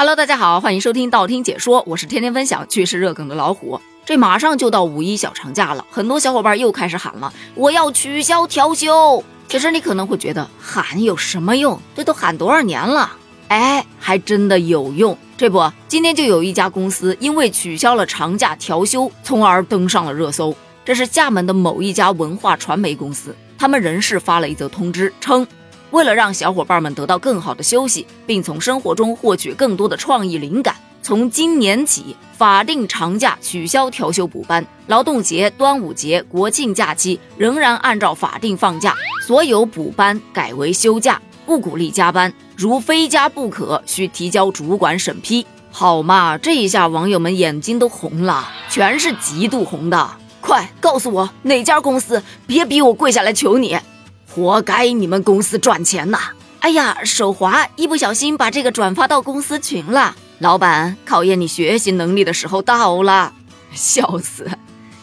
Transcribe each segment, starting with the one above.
Hello，大家好，欢迎收听道听解说，我是天天分享趣事热梗的老虎。这马上就到五一小长假了，很多小伙伴又开始喊了，我要取消调休。其实你可能会觉得喊有什么用？这都喊多少年了？哎，还真的有用。这不，今天就有一家公司因为取消了长假调休，从而登上了热搜。这是厦门的某一家文化传媒公司，他们人事发了一则通知，称。为了让小伙伴们得到更好的休息，并从生活中获取更多的创意灵感，从今年起，法定长假取消调休补班，劳动节、端午节、国庆假期仍然按照法定放假，所有补班改为休假，不鼓励加班，如非加不可，需提交主管审批。好嘛，这一下网友们眼睛都红了，全是嫉妒红的。快告诉我哪家公司，别逼我跪下来求你。活该你们公司赚钱呐！哎呀，手滑，一不小心把这个转发到公司群了。老板，考验你学习能力的时候到了，笑死！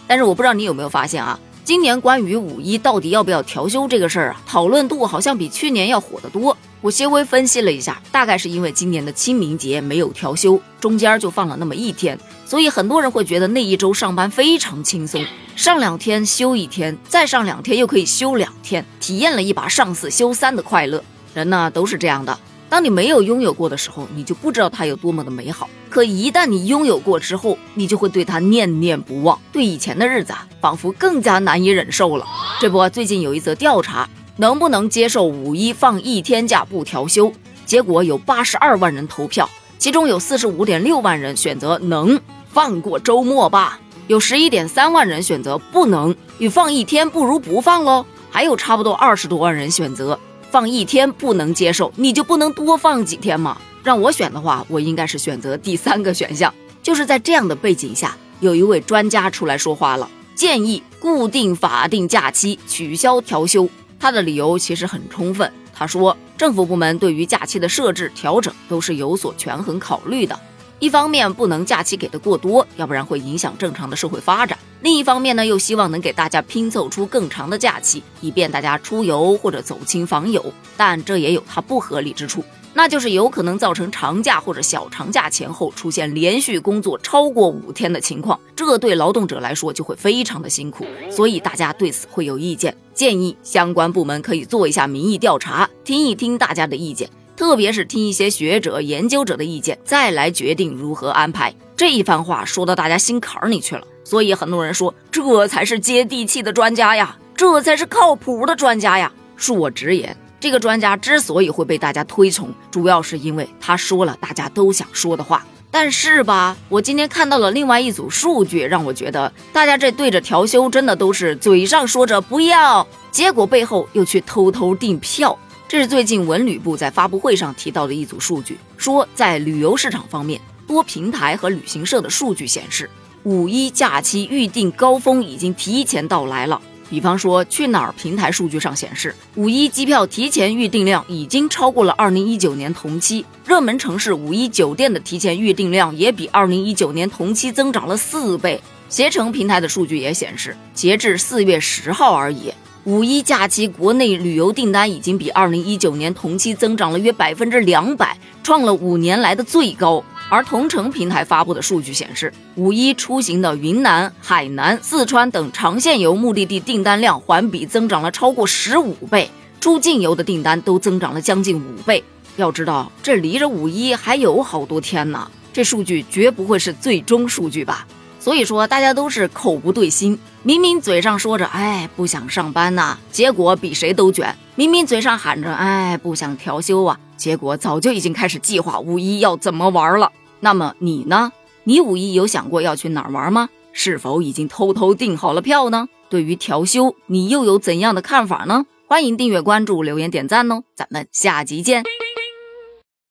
但是我不知道你有没有发现啊，今年关于五一到底要不要调休这个事儿啊，讨论度好像比去年要火得多。我稍微分析了一下，大概是因为今年的清明节没有调休，中间就放了那么一天，所以很多人会觉得那一周上班非常轻松。上两天休一天，再上两天又可以休两天，体验了一把上四休三的快乐。人呢都是这样的，当你没有拥有过的时候，你就不知道它有多么的美好。可一旦你拥有过之后，你就会对它念念不忘，对以前的日子啊，仿佛更加难以忍受了。这不，最近有一则调查，能不能接受五一放一天假不调休？结果有八十二万人投票，其中有四十五点六万人选择能放过周末吧。有十一点三万人选择不能，与放一天不如不放喽。还有差不多二十多万人选择放一天不能接受，你就不能多放几天吗？让我选的话，我应该是选择第三个选项。就是在这样的背景下，有一位专家出来说话了，建议固定法定假期取消调休。他的理由其实很充分，他说政府部门对于假期的设置调整都是有所权衡考虑的。一方面不能假期给的过多，要不然会影响正常的社会发展；另一方面呢，又希望能给大家拼凑出更长的假期，以便大家出游或者走亲访友。但这也有它不合理之处，那就是有可能造成长假或者小长假前后出现连续工作超过五天的情况，这对劳动者来说就会非常的辛苦。所以大家对此会有意见，建议相关部门可以做一下民意调查，听一听大家的意见。特别是听一些学者、研究者的意见，再来决定如何安排。这一番话说到大家心坎里去了，所以很多人说这才是接地气的专家呀，这才是靠谱的专家呀。恕我直言，这个专家之所以会被大家推崇，主要是因为他说了大家都想说的话。但是吧，我今天看到了另外一组数据，让我觉得大家这对着调休真的都是嘴上说着不要，结果背后又去偷偷订票。这是最近文旅部在发布会上提到的一组数据，说在旅游市场方面，多平台和旅行社的数据显示，五一假期预订高峰已经提前到来了。比方说，去哪儿平台数据上显示，五一机票提前预订量已经超过了二零一九年同期。热门城市五一酒店的提前预订量也比二零一九年同期增长了四倍。携程平台的数据也显示，截至四月十号而已。五一假期，国内旅游订单已经比二零一九年同期增长了约百分之两百，创了五年来的最高。而同城平台发布的数据显示，五一出行的云南、海南、四川等长线游目的地订单量环比增长了超过十五倍，出境游的订单都增长了将近五倍。要知道，这离着五一还有好多天呢，这数据绝不会是最终数据吧？所以说，大家都是口不对心。明明嘴上说着“哎，不想上班呐”，结果比谁都卷；明明嘴上喊着“哎，不想调休啊”，结果早就已经开始计划五一要怎么玩了。那么你呢？你五一有想过要去哪儿玩吗？是否已经偷偷订好了票呢？对于调休，你又有怎样的看法呢？欢迎订阅、关注、留言、点赞哦！咱们下集见。